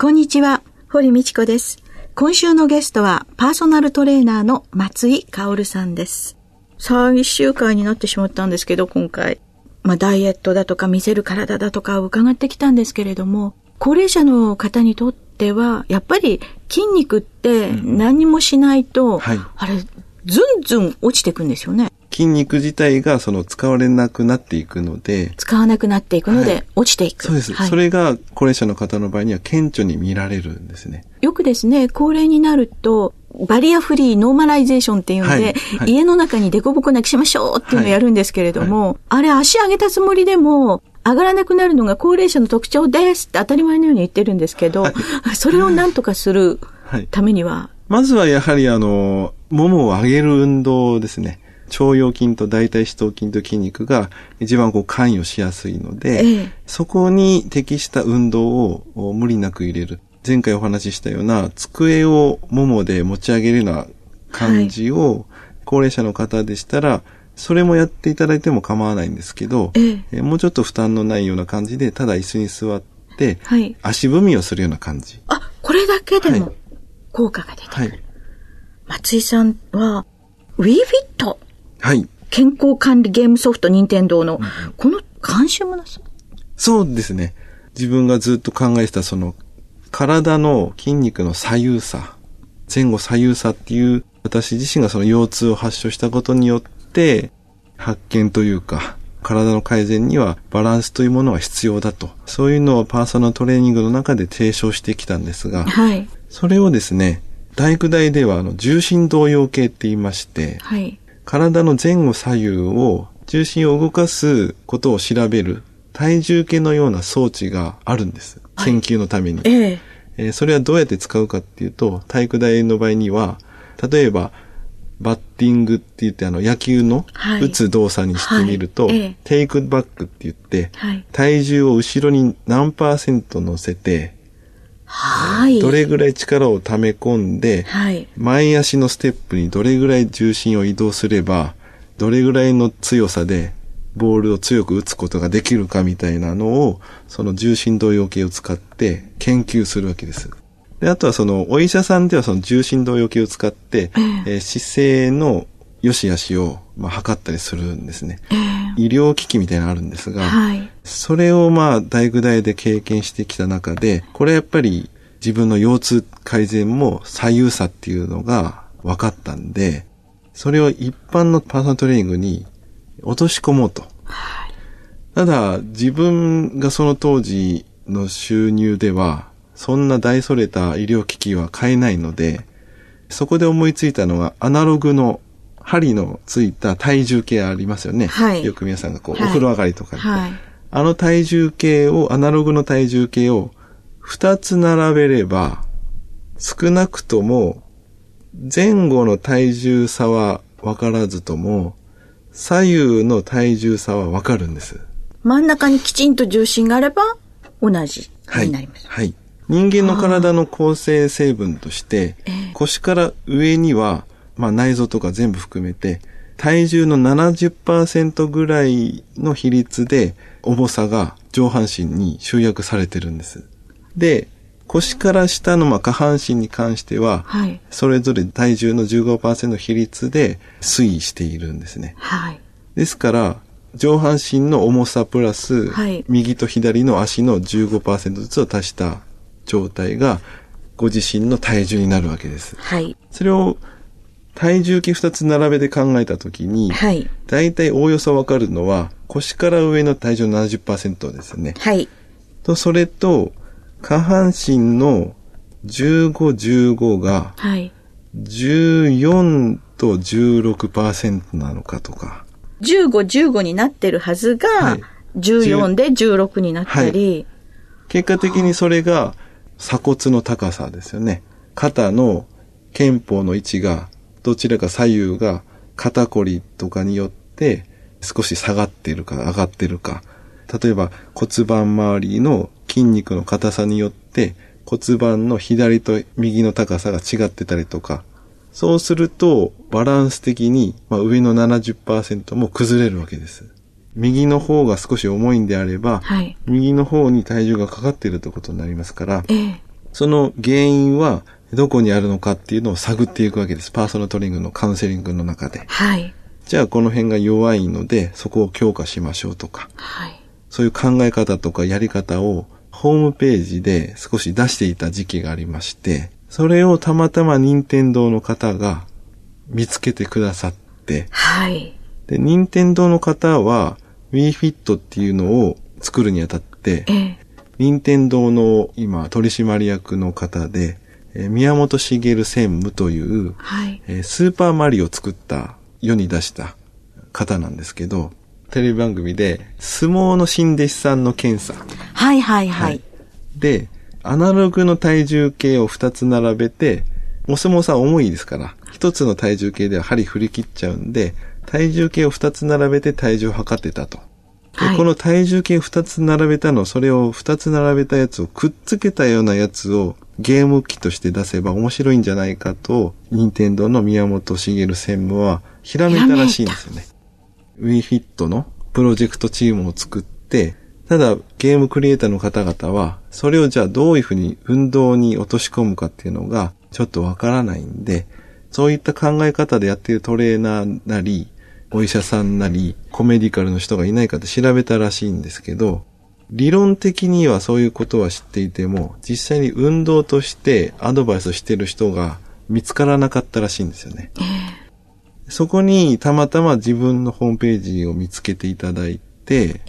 こんにちは堀道子です。今週のゲストはパーソナルトレーナーの松井香さんです。さあ、一週間になってしまったんですけど、今回。まあ、ダイエットだとか見せる体だとか伺ってきたんですけれども、高齢者の方にとっては、やっぱり筋肉って何もしないと、うんはい、あれ、ずんずん落ちていくんですよね。筋肉自体がその使われなくなっていくので。使わなくなっていくので、落ちていく。そうです、はい、それが高齢者の方の場合には顕著に見られるんですね。よくですね、高齢になると、バリアフリーノーマライゼーションっていうので、はいはい、家の中にデコボコなくしましょうっていうのをやるんですけれども、あれ足上げたつもりでも、上がらなくなるのが高齢者の特徴ですって当たり前のように言ってるんですけど、それを何とかするためには、まずはやはりあの、ももを上げる運動ですね。腸腰筋と大腿四頭筋と筋肉が一番こう関与しやすいので、ええ、そこに適した運動を無理なく入れる。前回お話ししたような机をももで持ち上げるような感じを、高齢者の方でしたら、それもやっていただいても構わないんですけど、ええ、もうちょっと負担のないような感じで、ただ椅子に座って、はい、足踏みをするような感じ。あ、これだけでも効果が出てくる。はい、松井さんは、WeFit。はい。健康管理ゲームソフト任天堂の、この監修もなさ？そうですね。自分がずっと考えてたその体の筋肉の左右差、前後左右差っていう、私自身がその腰痛を発症したことによって、発見というか、体の改善にはバランスというものは必要だと。そういうのをパーソナルトレーニングの中で提唱してきたんですが、はい、それをですね、大工大ではあの重心動揺計って言いまして、はい、体の前後左右を重心を動かすことを調べる体重計のような装置があるんです。研究のために。ええ。えー、それはどうやって使うかっていうと、体育大の場合には、例えば、バッティングって言ってあの野球の打つ動作にしてみると、はい。はい、テイクバックって言って、はい、体重を後ろに何パーセント乗せて、はい、どれぐらい力を溜め込んで、はい、前足のステップにどれぐらい重心を移動すれば、どれぐらいの強さでボールを強く打つことができるかみたいなのを、その重心動揺計を使って研究するわけです。で、あとはその、お医者さんではその重心動揺計を使って、えー、姿勢の良し悪しを、まあ、測ったりするんですね。医療機器みたいなのあるんですが、はい、それをまあ、大具大で経験してきた中で、これやっぱり自分の腰痛改善も左右差っていうのが分かったんで、それを一般のパーソナルトレーニングに落とし込もうと。はい、ただ、自分がその当時の収入では、そんな大それた医療機器は買えないので、そこで思いついたのが、アナログの針のついた体重計ありますよね。はい、よく皆さんがこう、はい、お風呂上がりとかに、はい、あの体重計を、アナログの体重計を二つ並べれば、少なくとも前後の体重差は分からずとも、左右の体重差はわかるんです。真ん中にきちんと重心があれば同じになります。はい。はい、人間の体の構成成分として、腰から上には、まあ内臓とか全部含めて、体重の70%ぐらいの比率で重さが上半身に集約されてるんです。で、腰から下のまあ下半身に関しては、はい、それぞれ体重の15%の比率で推移しているんですね。はい、ですから、上半身の重さプラス、はい、右と左の足の15%ずつを足した状態が、ご自身の体重になるわけです。はい、それを体重計2つ並べて考えたときに、はい、大体おおよそわかるのは、腰から上の体重の70%ですね。はい。と、それと、下半身の15、15が、はい。14と16%なのかとか。15、15になってるはずが、14で16になったり、はい、結果的にそれが、鎖骨の高さですよね。肩の肩方の位置が、どちらか左右が肩こりとかによって少し下がっているか上がっているか。例えば骨盤周りの筋肉の硬さによって骨盤の左と右の高さが違ってたりとか。そうするとバランス的に、まあ、上の70%も崩れるわけです。右の方が少し重いんであれば、はい。右の方に体重がかかっているということになりますから、ええ。その原因はどこにあるのかっていうのを探っていくわけです。パーソナルトレーニングのカウンセリングの中で。はい。じゃあこの辺が弱いので、そこを強化しましょうとか、はい。そういう考え方とかやり方をホームページで少し出していた時期がありまして、それをたまたま任天堂の方が見つけてくださって、はい。で、任天堂の方は WeFit っていうのを作るにあたって、ええ。任天堂の今取締役の方で、えー宮本茂専務という、はい。えースーパーマリオを作った、世に出した方なんですけど、テレビ番組で相撲の新弟子さんの検査はいはいはい。で、アナログの体重計を2つ並べて、お相撲さん重いですから、1つの体重計では針振り切っちゃうんで、体重計を2つ並べて体重を測ってたと。ではいこの体重計2つ並べたの、それを2つ並べたやつをくっつけたようなやつをゲーム機として出せば面白いんじゃないかと、任天堂の宮本茂専務はひらめいたらしいんですよね。WeFit のプロジェクトチームを作って、ただゲームクリエイターの方々は、それをじゃあどういうふうに運動に落とし込むかっていうのがちょっとわからないんで、そういった考え方でやっているトレーナーなり、お医者さんなり、コメディカルの人がいないかって調べたらしいんですけど、理論的にはそういうことは知っていても、実際に運動としてアドバイスしてる人が見つからなかったらしいんですよね。そこにたまたま自分のホームページを見つけていただいて、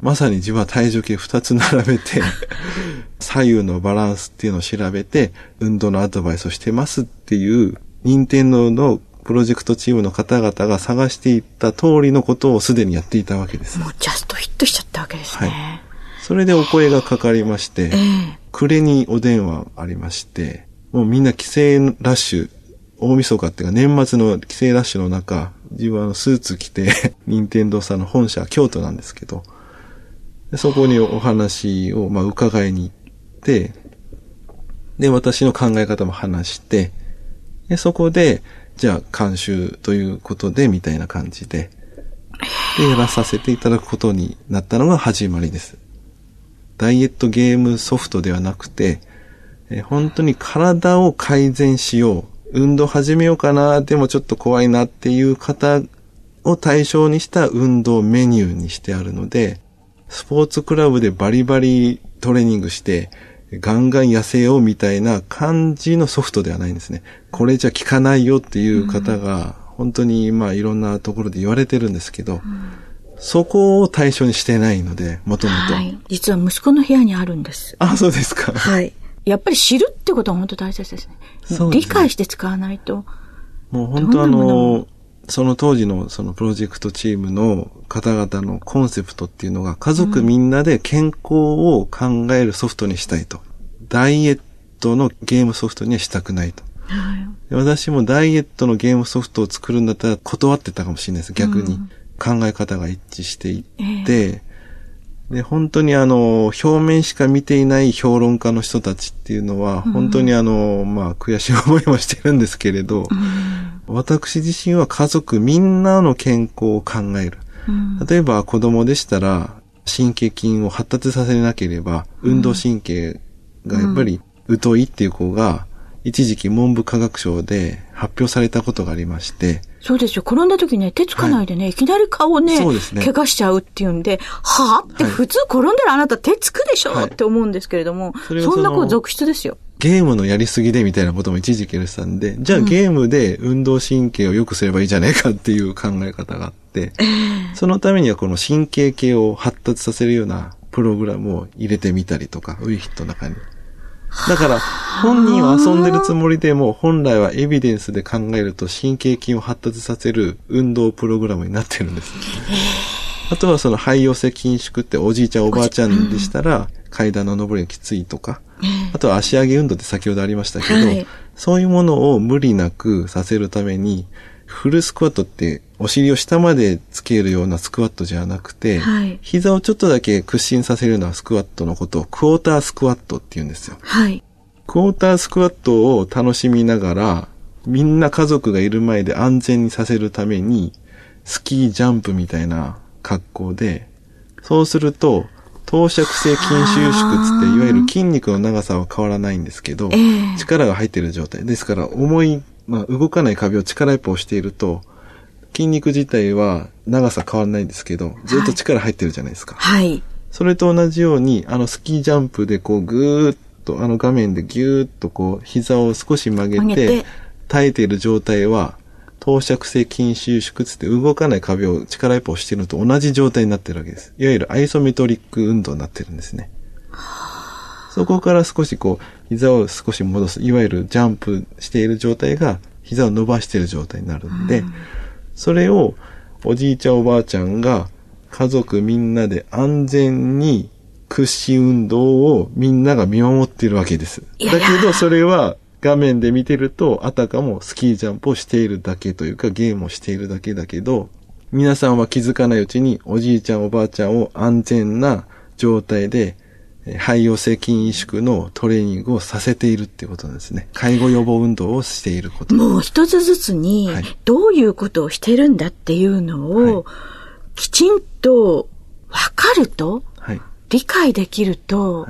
まさに自分は体重計2つ並べて、左右のバランスっていうのを調べて、運動のアドバイスをしてますっていう、任天堂のプロジェクトチームの方々が探していった通りのことをすでにやっていたわけです。もうジャストヒットしちゃったわけですね。それでお声がかかりまして、ええ。暮れにお電話ありまして、もうみんな帰省ラッシュ、大晦日っていうか年末の帰省ラッシュの中、自分はあのスーツ着て、任天堂さんの本社、京都なんですけど、でそこにお話をまあ伺いに行って、で、私の考え方も話して、で、そこで、じゃあ監修ということで、みたいな感じで、で、やらさせていただくことになったのが始まりです。ダイエットゲームソフトではなくて、えー本当に体を改善しよう。運動始めようかな、でもちょっと怖いなっていう方を対象にした運動メニューにしてあるので、スポーツクラブでバリバリトレーニングして、ガンガン痩せようみたいな感じのソフトではないんですね。これじゃ効かないよっていう方が、本当にまあいろんなところで言われてるんですけど、そこを対象にしてないので、もともと。はい。実は息子の部屋にあるんです。あ、そうですか。はい。やっぱり知るってことは本当大切ですね。そうですね理解して使わないと。もう本当あのの、その当時のそのプロジェクトチームの方々のコンセプトっていうのが家族みんなで健康を考えるソフトにしたいと。ダイエットのゲームソフトにはしたくないと。はい。で私もダイエットのゲームソフトを作るんだったら断ってたかもしれないです。逆に。考え方が一致していって、で、本当にあの、表面しか見ていない評論家の人たちっていうのは、本当にあの、まあ、悔しい思いもしてるんですけれど、私自身は家族みんなの健康を考える。うん。例えば子供でしたら、神経筋を発達させなければ、運動神経がやっぱり疎いっていう子が、一時期文部科学省で発表されたことがありまして、そうですよ。転んだ時ね、手つかないでね、い、きなり顔をね、そうですね怪我しちゃうっていうんで、はぁってはい普通転んだらあなた手つくでしょ、はいって思うんですけれども、そそんな子続出ですよ。ゲームのやりすぎでみたいなことも一時期言われてたんで、じゃあゲームで運動神経を良くすればいいじゃないかっていう考え方があって、そのためにはこの神経系を発達させるようなプログラムを入れてみたりとか、ウィヒットの中に。だから、本人は遊んでるつもりでも、本来はエビデンスで考えると神経筋を発達させる運動プログラムになってるんです。あとはその肺寄せ筋縮っておじいちゃんおばあちゃんでしたら、階段の上りがきついとか、あとは足上げ運動って先ほどありましたけど、はいそういうものを無理なくさせるために、フルスクワットってお尻を下までつけるようなスクワットじゃなくて、はい膝をちょっとだけ屈伸させるようなスクワットのことをクォータースクワットって言うんですよ。はい。クォータースクワットを楽しみながら、みんな家族がいる前で安全にさせるために、スキージャンプみたいな格好で、そうすると、投射性筋収縮つって、いわゆる筋肉の長さは変わらないんですけど、ええ力が入っている状態。ですから、重い、まあ、動かない壁を力一歩押していると、筋肉自体は長さ変わらないんですけど、ずっと力入ってるじゃないですか。はい。それと同じように、あのスキージャンプでこうぐーっと、あの画面でぎゅーっとこう膝を少し曲げて、耐えている状態は、投射性筋収縮つって動かない壁を力一歩押しているのと同じ状態になってるわけです。いわゆるアイソメトリック運動になってるんですね。そこから少しこう、膝を少し戻す。いわゆるジャンプしている状態が、膝を伸ばしている状態になるんで、それをおじいちゃんおばあちゃんが家族みんなで安全に屈伸運動をみんなが見守っているわけです。だけどそれは画面で見てるとあたかもスキージャンプをしているだけというかゲームをしているだけだけど皆さんは気づかないうちにおじいちゃんおばあちゃんを安全な状態でえー肺陽性筋萎縮のトレーニングをさせているっていうことなんですね。介護予防運動をしていること。もう一つずつにはい、どういうことをしてるんだっていうのを、はいきちんとわかると、はい。理解できると、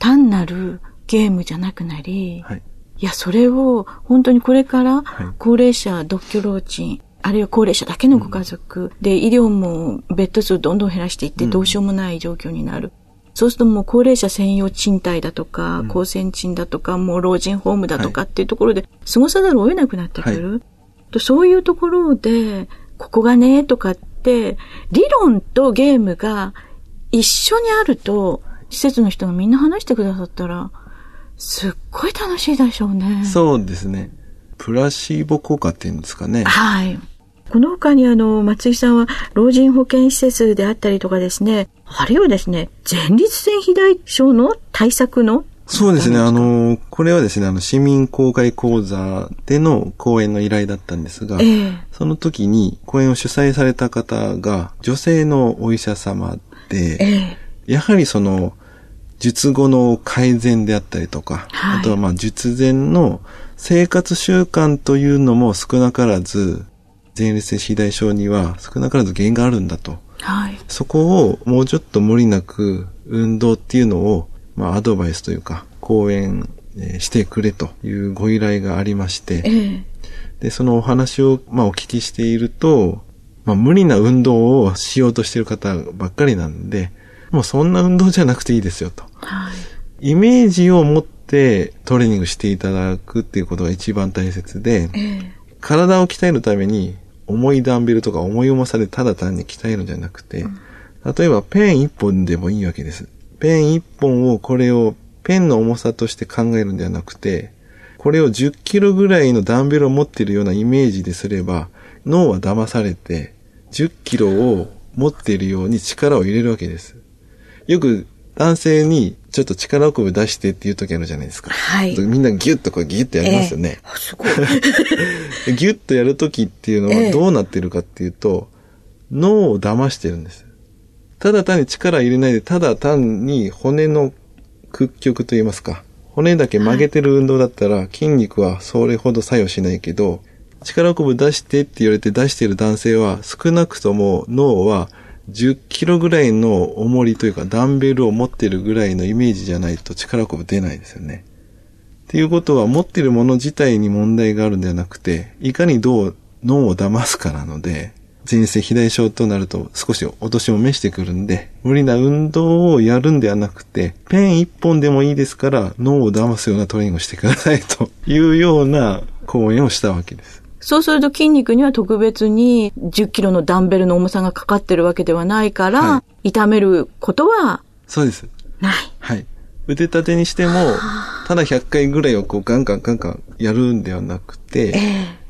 単なるゲームじゃなくなり、はい。いや、それを本当にこれからはい高齢者、独居老人、あるいは高齢者だけのご家族、で、医療もベッド数どんどん減らしていってどうしようもない状況になる。そうするともう高齢者専用賃貸だとか、高専賃だとか、もう老人ホームだとかっていうところで過ごさざるを得なくなってくる。とそういうところで、ここがね、とかって、理論とゲームが一緒にあると、施設の人がみんな話してくださったら、すっごい楽しいでしょうね。そうですね。プラシーボ効果っていうんですかね。はい。この他にあの、松井さんは老人保健施設であったりとかですね、あるいはですね、前立腺肥大症の対策のそうですね。あの、これはですね、あの、市民公開講座での講演の依頼だったんですが、ええその時に講演を主催された方が女性のお医者様やはりその、術後の改善であったりとか、はいあとはまあ術前の生活習慣というのも少なからず、前立腺肥大症には少なからず原因があるんだと。はい。そこをもうちょっと無理なく運動っていうのを、まあアドバイスというか、講演えーしてくれというご依頼がありまして、ええで、そのお話を、まあ、お聞きしていると、まあ、無理な運動をしようとしている方ばっかりなんで、もうそんな運動じゃなくていいですよと。はい。イメージを持ってトレーニングしていただくっていうことが一番大切で、ええ体を鍛えるために重いダンベルとか重い重さでただ単に鍛えるんじゃなくて、例えばペン一本でもいいわけです。ペン一本をこれをペンの重さとして考えるんではなくて、これを10キロぐらいのダンベルを持っているようなイメージですれば、脳は騙されて、10キロを持っているように力を入れるわけです。よく男性にちょっと力をこぶ出してっていう時あるじゃないですか。はいみんなギュッとこうギュッとやりますよね。あすごい。ギュッとやるときっていうのええはどうなってるかっていうと、脳を騙してるんです。ただ単に力入れないで、ただ単に骨の屈曲といいますか、骨だけ曲げてる運動だったら、筋肉はそれほど作用しないけど、力こぶ出してって言われて出してる男性は、少なくとも脳は10キロぐらいの重りというか、ダンベルを持ってるぐらいのイメージじゃないと力こぶ出ないですよね。っていうことは持ってるもの自体に問題があるんではなくて、いかにどう脳を騙すかなので、前世肥大症となると少しお年も召してくるんで、無理な運動をやるんではなくて、ペン一本でもいいですから脳を騙すようなトレーニングをしてくださいというような講演をしたわけです。そうすると筋肉には特別に10キロのダンベルの重さがかかってるわけではないから、は痛めることはそうです。ない。はい。腕立てにしても、ただ100回ぐらいをこうガンガンガンガンやるんではなくて、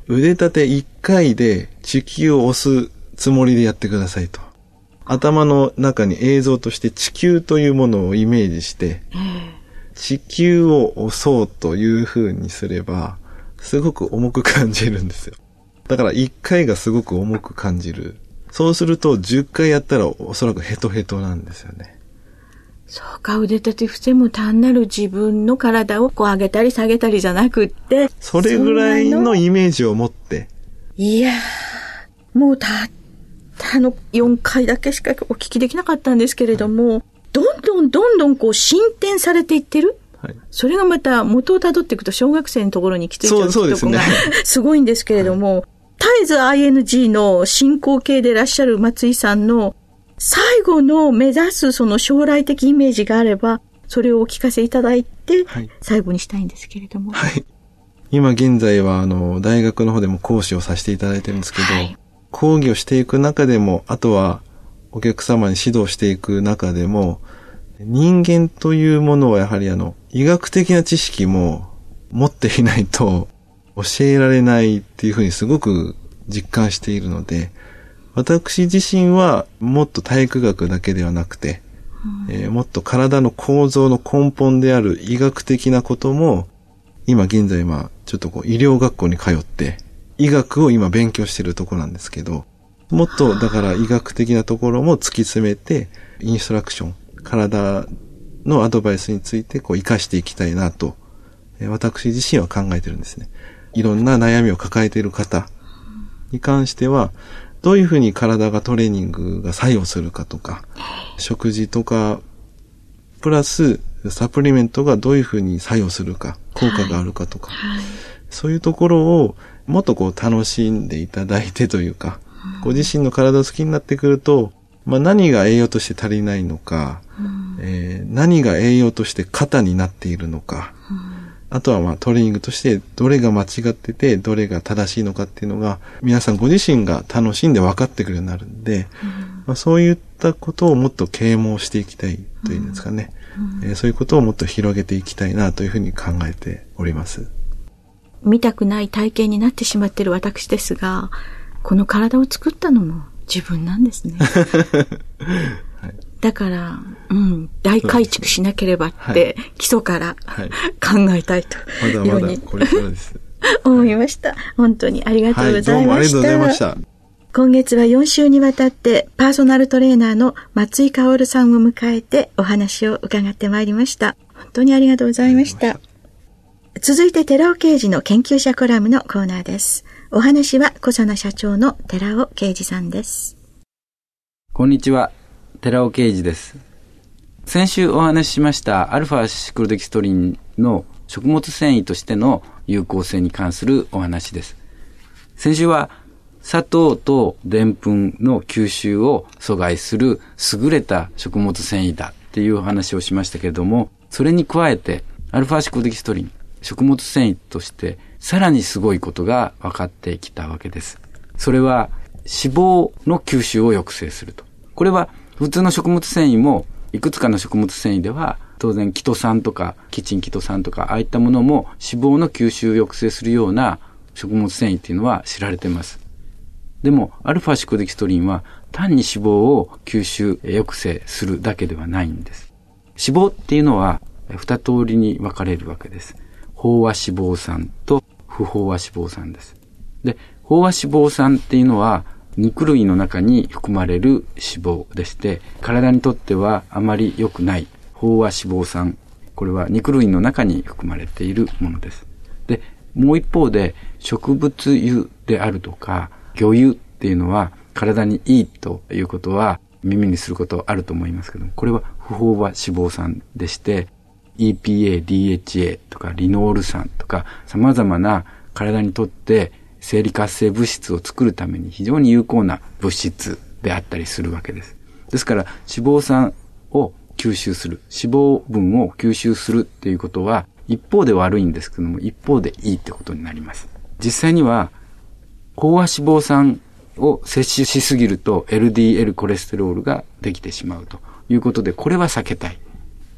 腕立て1回で地球を押すつもりでやってくださいと。頭の中に映像として地球というものをイメージして、地球を押そうという風にすれば、すごく重く感じるんですよ。だから1回がすごく重く感じる。そうすると10回やったらおそらくヘトヘトなんですよね。そうか、腕立て伏せも単なる自分の体をこう上げたり下げたりじゃなくって、それぐらいのイメージを持って。いやー、もうたったの4回だけしかお聞きできなかったんですけれども、はい、どんどんどんどんこう進展されていってるはい、それがまた元をたどっていくと小学生のところに来ていちゃうとこがすごいんですけれども、絶えず ING の進行形でいらっしゃる松井さんの最後の目指すその将来的イメージがあれば、それをお聞かせいただいて、最後にしたいんですけれども。はい。今現在は、あの、大学の方でも講師をさせていただいてるんですけど、はい、講義をしていく中でも、あとはお客様に指導していく中でも、人間というものはやはりあの、医学的な知識も持っていないと教えられないっていうふうにすごく実感しているので、私自身はもっと体育学だけではなくて、うん、えー、もっと体の構造の根本である医学的なことも、今現在まあ、ちょっとこう医療学校に通って、医学を今勉強してるところなんですけど、もっとだから医学的なところも突き詰めて、インストラクション、体のアドバイスについてこう活かしていきたいなと、私自身は考えてるんですね。いろんな悩みを抱えている方に関しては、どういうふうに体がトレーニングが作用するかとか、食事とか、プラスサプリメントがどういうふうに作用するか、効果があるかとか、はいはい、そういうところをもっとこう楽しんでいただいてというか、ご自身の体を好きになってくると、まあ、何が栄養として足りないのか、うん、えー、何が栄養として肩になっているのか、うん、あとはまあトレーニングとしてどれが間違ってて、どれが正しいのかっていうのが、皆さんご自身が楽しんで分かってくるようになるんで、うん、まあ、そういったことをもっと啓蒙していきたいというんですかね、えー、そういうことをもっと広げていきたいなというふうに考えております。見たくない体験になってしまっている私ですが、この体を作ったのも自分なんですね。はい、だから、うん、大改築しなければって、基礎から考えたいと いうふうに。思いました。本当にありがとうございました。ありがとうございました。今月は4週にわたってパーソナルトレーナーの松井薫さんを迎えてお話を伺ってまいりました。本当にありがとうございました。続いて寺尾刑事の研究者コラムのコーナーです。お話は小佐奈社長の寺尾啓二さんです。こんにちは、寺尾啓二です。先週お話ししましたアルファシクロデキストリンの食物繊維としての有効性に関するお話です。先週は砂糖とでんぷんの吸収を阻害する優れた食物繊維だっていうお話をしましたけれども、それに加えてアルファシクロデキストリン、食物繊維としてさらにすごいことが分かってきたわけです。それは脂肪の吸収を抑制すると。これは普通の食物繊維もいくつかの食物繊維では当然キト酸とかキチンキト酸とかああいったものも脂肪の吸収を抑制するような食物繊維っていうのは知られています。でもアルファシコデキストリンは単に脂肪を吸収抑制するだけではないんです。脂肪っていうのは二通りに分かれるわけです。飽和脂肪酸と不飽和脂肪酸です。で、飽和脂肪酸っていうのは肉類の中に含まれる脂肪でして、体にとってはあまり良くない飽和脂肪酸。これは肉類の中に含まれているものです。で、もう一方で植物油であるとか魚油っていうのは体にいいということは耳にすることあると思いますけども、これは不飽和脂肪酸でして、EPA、DHA とかリノール酸とか様々な体にとって生理活性物質を作るために非常に有効な物質であったりするわけです。ですから脂肪酸を吸収する、脂肪分を吸収するっていうことは一方で悪いんですけども一方でいいってことになります。実際には飽和脂肪酸を摂取しすぎると LDL コレステロールができてしまうということでこれは避けたい。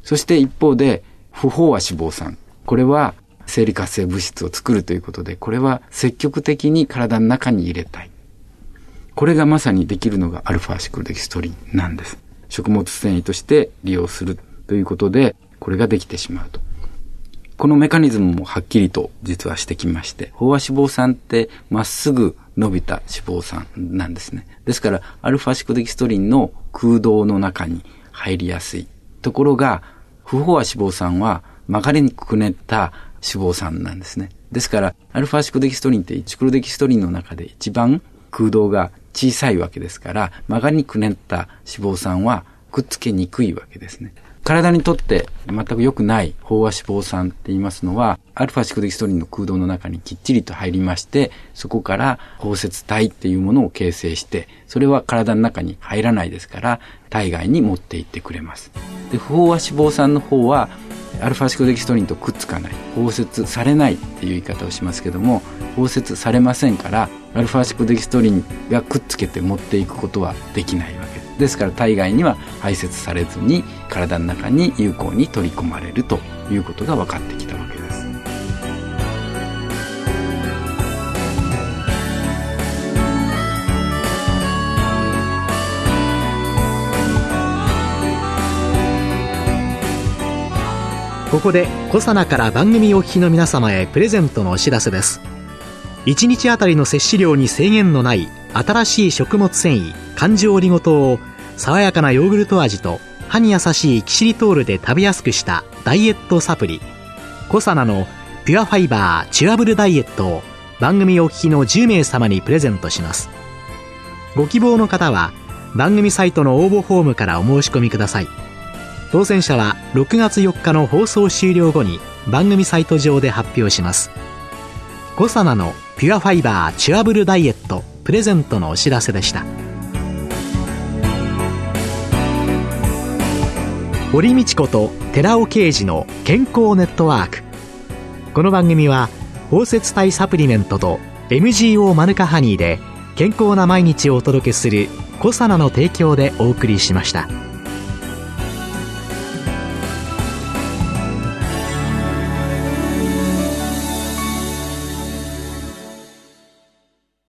そして一方で、不飽和脂肪酸。これは生理活性物質を作るということで、これは積極的に体の中に入れたい。これがまさにできるのがアルファシクロデキストリンなんです。食物繊維として利用するということで、これができてしまうと。このメカニズムもはっきりと実はしてきまして、飽和脂肪酸ってまっすぐ伸びた脂肪酸なんですね。ですから、アルファシコデキストリンの空洞の中に入りやすい。ところが、不飽和脂肪酸は曲がりにくくねった脂肪酸なんですね。ですから、アルファシクデキストリンってチクロデキストリンの中で一番空洞が小さいわけですから、曲がりにくねった脂肪酸はくっつけにくいわけですね。体にとって全く良くない飽和脂肪酸って言いますのは、アルファシクデキストリンの空洞の中にきっちりと入りまして、そこから包摂体っていうものを形成して、それは体の中に入らないですから、体外に持っていってくれます。で、不飽和脂肪酸の方は、アルファシクデキストリンとくっつかない、包摂されないっていう言い方をしますけども、包摂されませんから、アルファシクデキストリンがくっつけて持っていくことはできないわけです。ですから体外には排泄されずに体の中に有効に取り込まれるということが分かってきたわけです。ここでコサナから番組お聞きの皆様へプレゼントのお知らせです。1日あたりの摂取量に制限のない新しい食物繊維環状オリゴ糖を爽やかなヨーグルト味と歯に優しいキシリトールで食べやすくしたダイエットサプリ。コサナのピュアファイバーチュアブルダイエットを番組お聞きの10名様にプレゼントします。ご希望の方は番組サイトの応募フォームからお申し込みください。当選者は6月4日の放送終了後に番組サイト上で発表します。コサナのピュアファイバーチュアブルダイエットプレゼントのお知らせでした。堀道子と寺尾啓二の健康ネットワーク。この番組は包摂体サプリメントと MGO マヌカハニーで健康な毎日をお届けする「コサナの提供」でお送りしました。